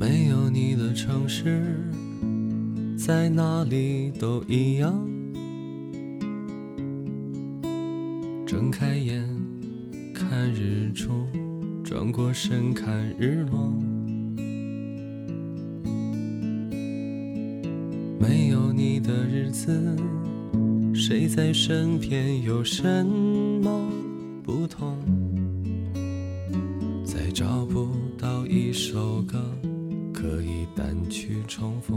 没有你的城市，在哪里都一样。睁开眼看日出，转过身看日落。没有你的日子，谁在身边有什么不同？再找不到一首歌可以单曲重复。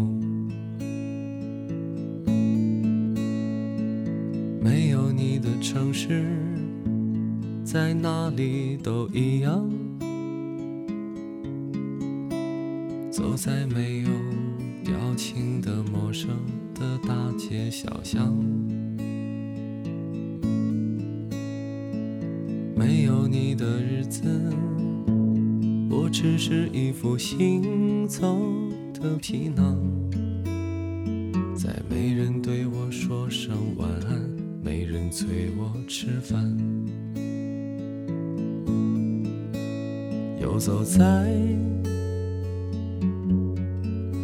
没有你的城市，在哪里都一样。走在没有表情的陌生的大街小巷，没有你的日子，我只是一副行走的皮囊。在没人对我说声晚安，没人催我吃饭，游走在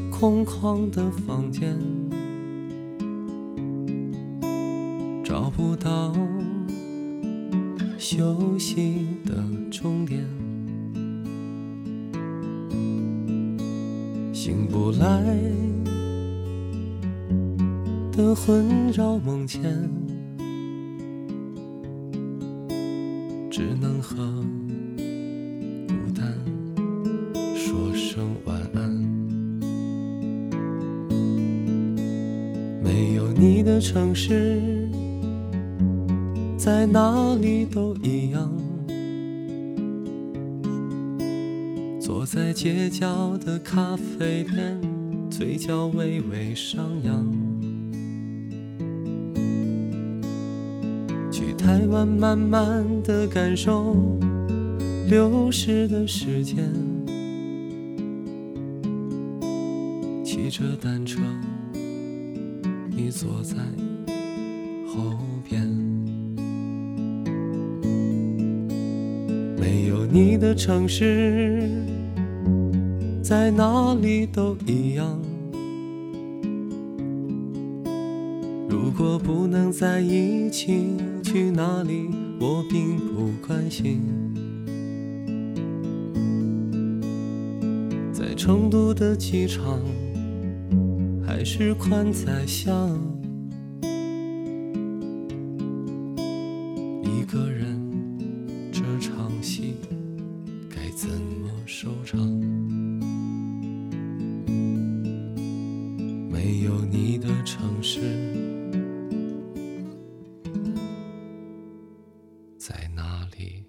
空旷的房间，找不到休息的终点，醒不来的魂绕梦牵，只能和孤单说声晚安。没有你的城市，在哪里都一样。坐在街角的咖啡店，嘴角微微上扬。去台湾，慢慢的感受流逝的时间。骑着单车。你坐在后边，没有你的城市，在哪里都一样。如果不能在一起，去哪里我并不关心。在成都的机场。还是宽窄巷，一个人这场戏该怎么收场？在哪里？